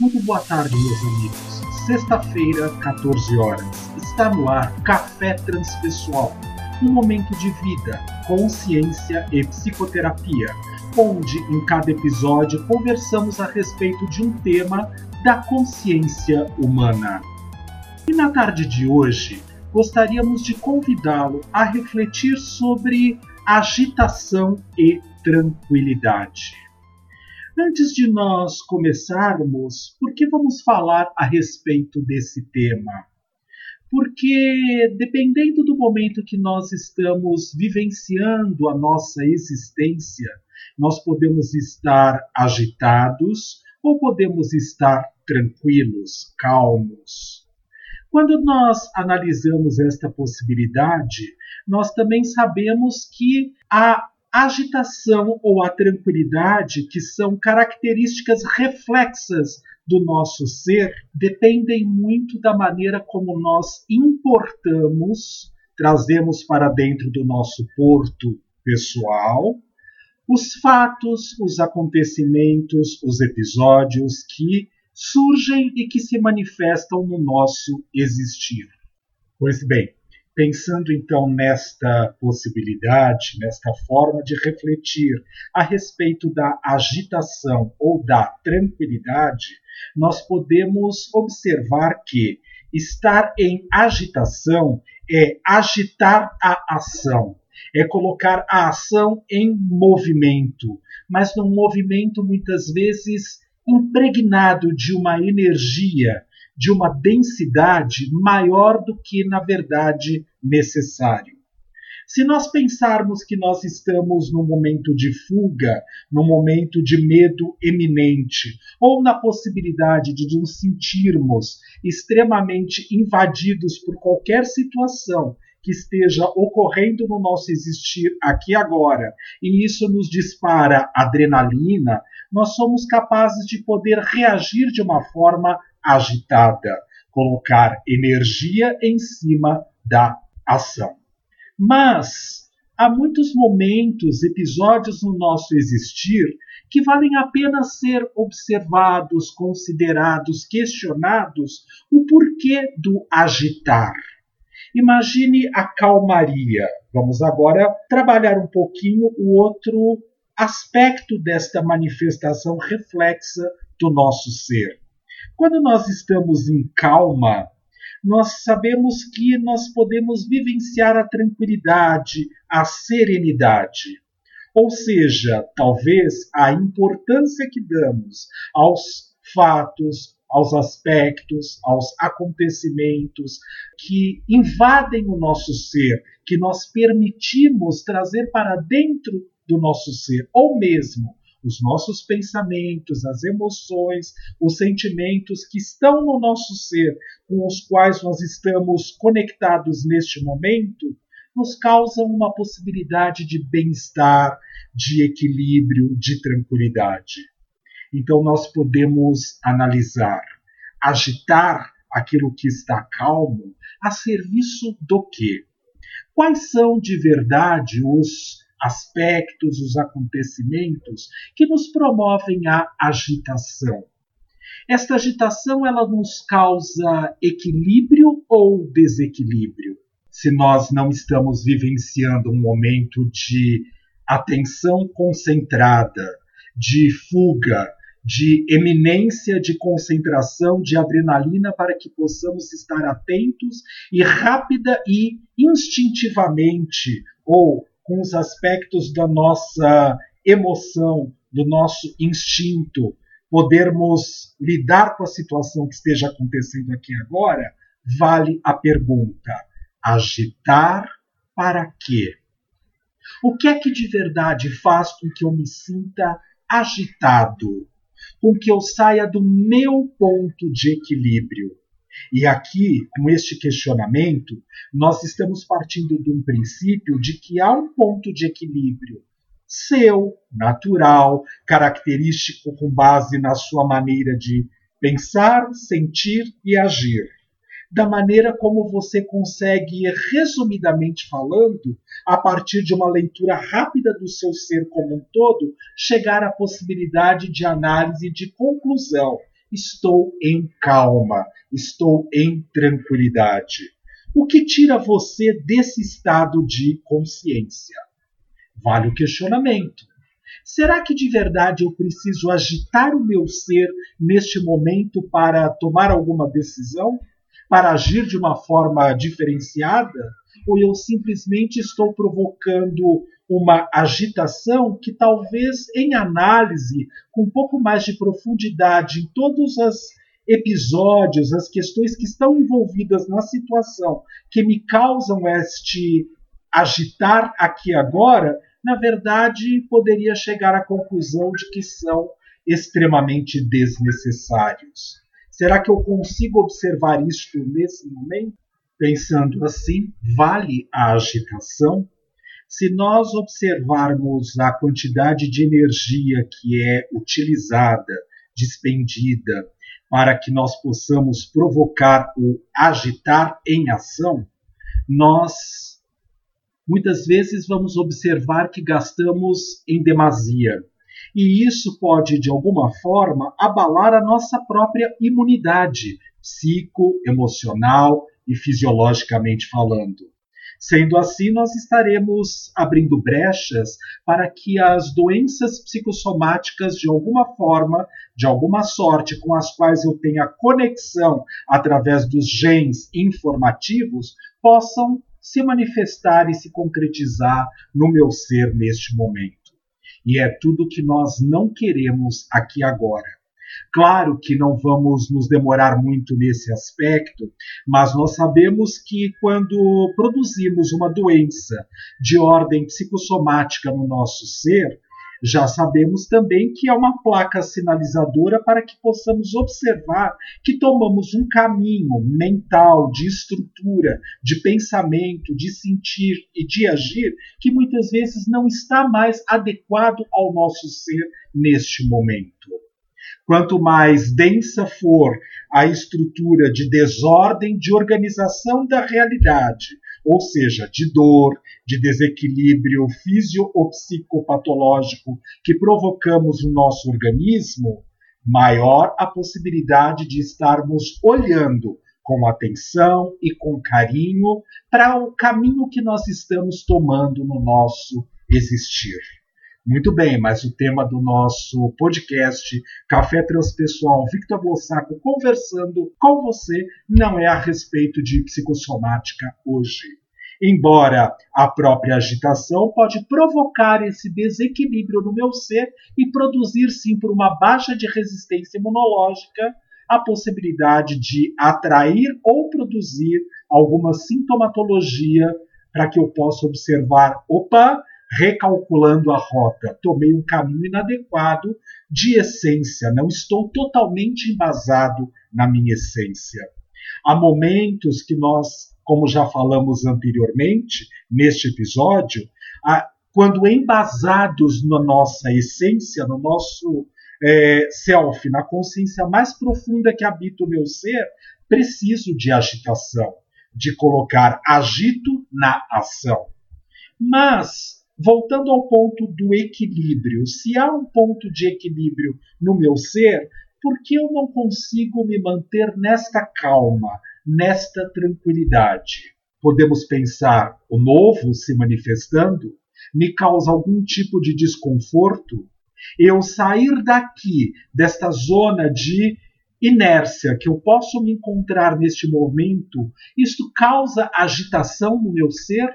Muito boa tarde, meus amigos. Sexta-feira, 14 horas. Está no ar Café Transpessoal, um momento de vida, consciência e psicoterapia, onde em cada episódio conversamos a respeito de um tema da consciência humana. E na tarde de hoje, gostaríamos de convidá-lo a refletir sobre agitação e tranquilidade. Antes de nós começarmos, por que vamos falar a respeito desse tema? Porque, dependendo do momento que nós estamos vivenciando a nossa existência, nós podemos estar agitados ou podemos estar tranquilos, calmos. Quando nós analisamos esta possibilidade, nós também sabemos que a agitação ou a tranquilidade, que são características reflexas do nosso ser, dependem muito da maneira como nós importamos, trazemos para dentro do nosso porto pessoal os fatos, os acontecimentos, os episódios que surgem e que se manifestam no nosso existir. Pois bem, Pensando então nesta possibilidade, nesta forma de refletir a respeito da agitação ou da tranquilidade, nós podemos observar que estar em agitação é agitar a ação, é colocar a ação em movimento, mas num movimento muitas vezes impregnado de uma energia, de uma densidade maior do que na verdade necessário. Se nós pensarmos que nós estamos num momento de fuga, num momento de medo eminente, ou na possibilidade de nos sentirmos extremamente invadidos por qualquer situação que esteja ocorrendo no nosso existir aqui agora, e isso nos dispara adrenalina, nós somos capazes de poder reagir de uma forma agitada, colocar energia em cima da ação. Mas há muitos momentos, episódios no nosso existir que valem a pena ser observados, considerados, questionados o porquê do agitar. Imagine a calmaria. Vamos agora trabalhar um pouquinho o outro aspecto desta manifestação reflexa do nosso ser. Quando nós estamos em calma, nós sabemos que nós podemos vivenciar a tranquilidade, a serenidade. Ou seja, talvez a importância que damos aos fatos, aos aspectos, aos acontecimentos que invadem o nosso ser, que nós permitimos trazer para dentro do nosso ser, ou mesmo os nossos pensamentos, as emoções, os sentimentos que estão no nosso ser, com os quais nós estamos conectados neste momento, nos causam uma possibilidade de bem-estar, de equilíbrio, de tranquilidade. Então nós podemos analisar, agitar aquilo que está calmo a serviço do quê? Quais são de verdade os aspectos, os acontecimentos que nos promovem a agitação. Esta agitação ela nos causa equilíbrio ou desequilíbrio? Se nós não estamos vivenciando um momento de atenção concentrada, de fuga, de eminência de concentração de adrenalina para que possamos estar atentos e rápida e instintivamente ou com os aspectos da nossa emoção, do nosso instinto, podermos lidar com a situação que esteja acontecendo aqui agora, vale a pergunta: agitar para quê? O que é que de verdade faz com que eu me sinta agitado? Com que eu saia do meu ponto de equilíbrio? E aqui, com este questionamento, nós estamos partindo de um princípio de que há um ponto de equilíbrio seu, natural, característico com base na sua maneira de pensar, sentir e agir. Da maneira como você consegue, resumidamente falando, a partir de uma leitura rápida do seu ser como um todo, chegar à possibilidade de análise de conclusão estou em calma, estou em tranquilidade. O que tira você desse estado de consciência? Vale o questionamento. Será que de verdade eu preciso agitar o meu ser neste momento para tomar alguma decisão? Para agir de uma forma diferenciada? Ou eu simplesmente estou provocando uma agitação que talvez em análise, com um pouco mais de profundidade em todos os episódios, as questões que estão envolvidas na situação que me causam este agitar aqui agora, na verdade poderia chegar à conclusão de que são extremamente desnecessários. Será que eu consigo observar isto nesse momento? Pensando assim, vale a agitação? Se nós observarmos a quantidade de energia que é utilizada, despendida, para que nós possamos provocar o agitar em ação, nós muitas vezes vamos observar que gastamos em demasia. E isso pode, de alguma forma, abalar a nossa própria imunidade psico, emocional e fisiologicamente falando. Sendo assim, nós estaremos abrindo brechas para que as doenças psicossomáticas, de alguma forma, de alguma sorte, com as quais eu tenha conexão através dos genes informativos, possam se manifestar e se concretizar no meu ser neste momento. E é tudo que nós não queremos aqui agora. Claro que não vamos nos demorar muito nesse aspecto, mas nós sabemos que quando produzimos uma doença de ordem psicossomática no nosso ser, já sabemos também que é uma placa sinalizadora para que possamos observar que tomamos um caminho mental, de estrutura, de pensamento, de sentir e de agir que muitas vezes não está mais adequado ao nosso ser neste momento. Quanto mais densa for a estrutura de desordem de organização da realidade, ou seja, de dor, de desequilíbrio físio ou psicopatológico que provocamos no nosso organismo, maior a possibilidade de estarmos olhando com atenção e com carinho para o caminho que nós estamos tomando no nosso existir. Muito bem, mas o tema do nosso podcast Café Transpessoal Victor Blossaco conversando com você não é a respeito de psicossomática hoje. Embora a própria agitação pode provocar esse desequilíbrio no meu ser e produzir sim por uma baixa de resistência imunológica a possibilidade de atrair ou produzir alguma sintomatologia para que eu possa observar, opa, recalculando a rota, tomei um caminho inadequado de essência, não estou totalmente embasado na minha essência. Há momentos que nós, como já falamos anteriormente neste episódio, quando embasados na nossa essência, no nosso é, self, na consciência mais profunda que habita o meu ser, preciso de agitação, de colocar agito na ação. Mas voltando ao ponto do equilíbrio, se há um ponto de equilíbrio no meu ser, por que eu não consigo me manter nesta calma, nesta tranquilidade? Podemos pensar, o novo se manifestando me causa algum tipo de desconforto? Eu sair daqui, desta zona de inércia que eu posso me encontrar neste momento, isto causa agitação no meu ser?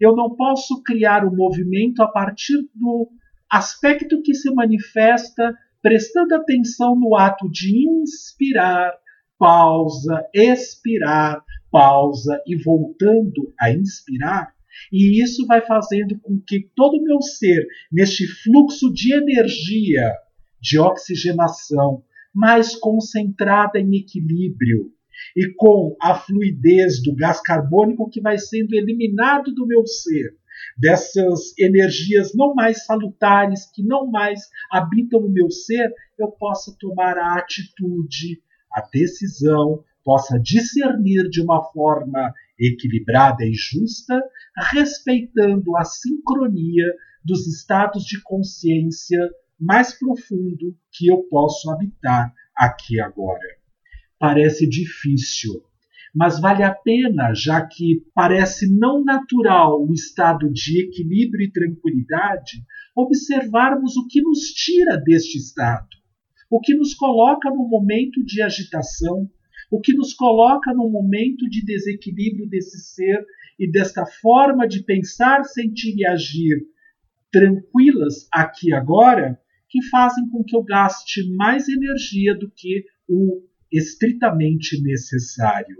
Eu não posso criar o um movimento a partir do aspecto que se manifesta prestando atenção no ato de inspirar, pausa, expirar, pausa e voltando a inspirar. E isso vai fazendo com que todo o meu ser, neste fluxo de energia, de oxigenação, mais concentrada em equilíbrio, e com a fluidez do gás carbônico que vai sendo eliminado do meu ser, dessas energias não mais salutares que não mais habitam o meu ser, eu possa tomar a atitude, a decisão, possa discernir de uma forma equilibrada e justa, respeitando a sincronia dos estados de consciência mais profundo que eu posso habitar aqui agora. Parece difícil, mas vale a pena, já que parece não natural o estado de equilíbrio e tranquilidade, observarmos o que nos tira deste estado, o que nos coloca num momento de agitação, o que nos coloca num momento de desequilíbrio desse ser e desta forma de pensar, sentir e agir tranquilas aqui agora, que fazem com que eu gaste mais energia do que o estritamente necessário.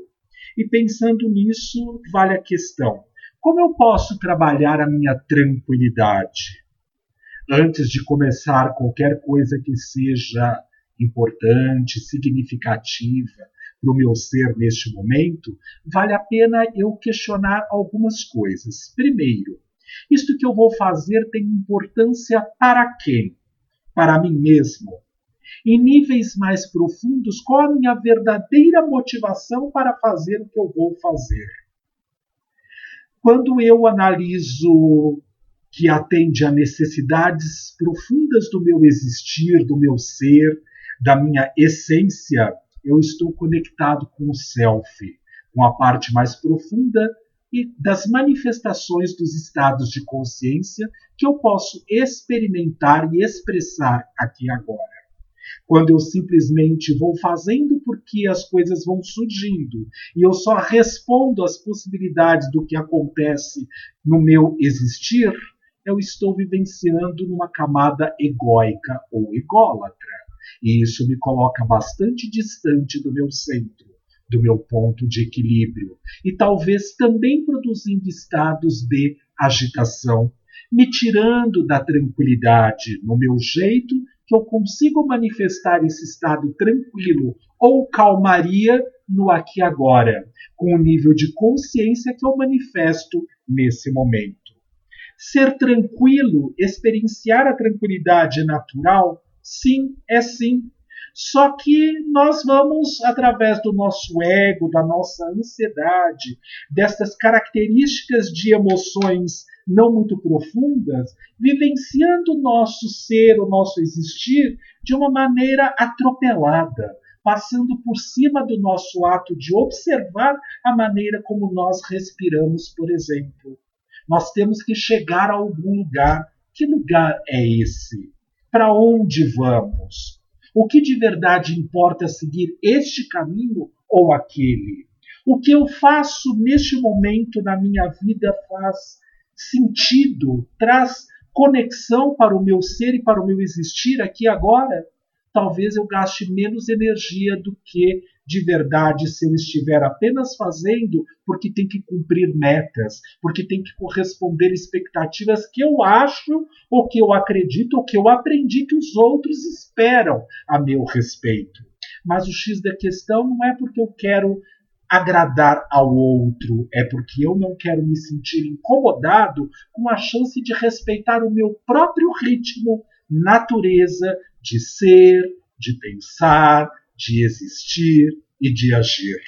E pensando nisso, vale a questão: como eu posso trabalhar a minha tranquilidade? Antes de começar qualquer coisa que seja importante, significativa para o meu ser neste momento, vale a pena eu questionar algumas coisas. Primeiro, isto que eu vou fazer tem importância para quem? Para mim mesmo? Em níveis mais profundos, qual a minha verdadeira motivação para fazer o que eu vou fazer. Quando eu analiso que atende a necessidades profundas do meu existir, do meu ser, da minha essência, eu estou conectado com o self, com a parte mais profunda e das manifestações dos estados de consciência que eu posso experimentar e expressar aqui agora quando eu simplesmente vou fazendo porque as coisas vão surgindo e eu só respondo às possibilidades do que acontece no meu existir, eu estou vivenciando numa camada egóica ou ególatra. E isso me coloca bastante distante do meu centro, do meu ponto de equilíbrio, e talvez também produzindo estados de agitação, me tirando da tranquilidade no meu jeito que eu consigo manifestar esse estado tranquilo ou calmaria no aqui e agora, com o nível de consciência que eu manifesto nesse momento. Ser tranquilo, experienciar a tranquilidade natural, sim, é sim. Só que nós vamos, através do nosso ego, da nossa ansiedade, dessas características de emoções não muito profundas, vivenciando o nosso ser, o nosso existir, de uma maneira atropelada, passando por cima do nosso ato de observar a maneira como nós respiramos, por exemplo. Nós temos que chegar a algum lugar. Que lugar é esse? Para onde vamos? O que de verdade importa seguir este caminho ou aquele? O que eu faço neste momento na minha vida faz sentido, traz conexão para o meu ser e para o meu existir aqui agora, talvez eu gaste menos energia do que de verdade se eu estiver apenas fazendo porque tem que cumprir metas, porque tem que corresponder expectativas que eu acho, ou que eu acredito, ou que eu aprendi que os outros esperam a meu respeito. Mas o X da questão não é porque eu quero agradar ao outro, é porque eu não quero me sentir incomodado com a chance de respeitar o meu próprio ritmo, natureza de ser, de pensar, de existir e de agir.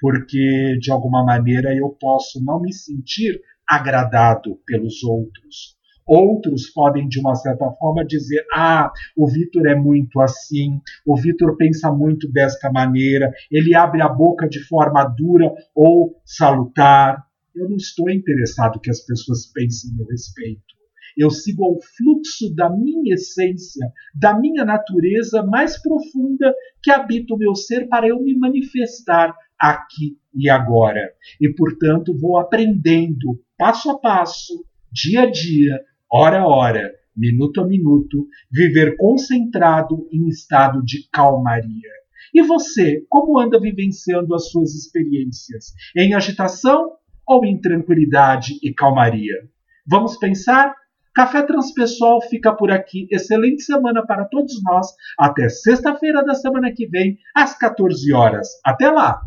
Porque, de alguma maneira, eu posso não me sentir agradado pelos outros, Outros podem, de uma certa forma, dizer: ah, o Vitor é muito assim, o Vitor pensa muito desta maneira, ele abre a boca de forma dura ou salutar. Eu não estou interessado que as pessoas pensem a respeito. Eu sigo ao fluxo da minha essência, da minha natureza mais profunda que habita o meu ser para eu me manifestar aqui e agora. E, portanto, vou aprendendo passo a passo, dia a dia, hora a hora, minuto a minuto, viver concentrado em estado de calmaria. E você, como anda vivenciando as suas experiências? Em agitação ou em tranquilidade e calmaria? Vamos pensar? Café Transpessoal fica por aqui. Excelente semana para todos nós. Até sexta-feira da semana que vem, às 14 horas. Até lá!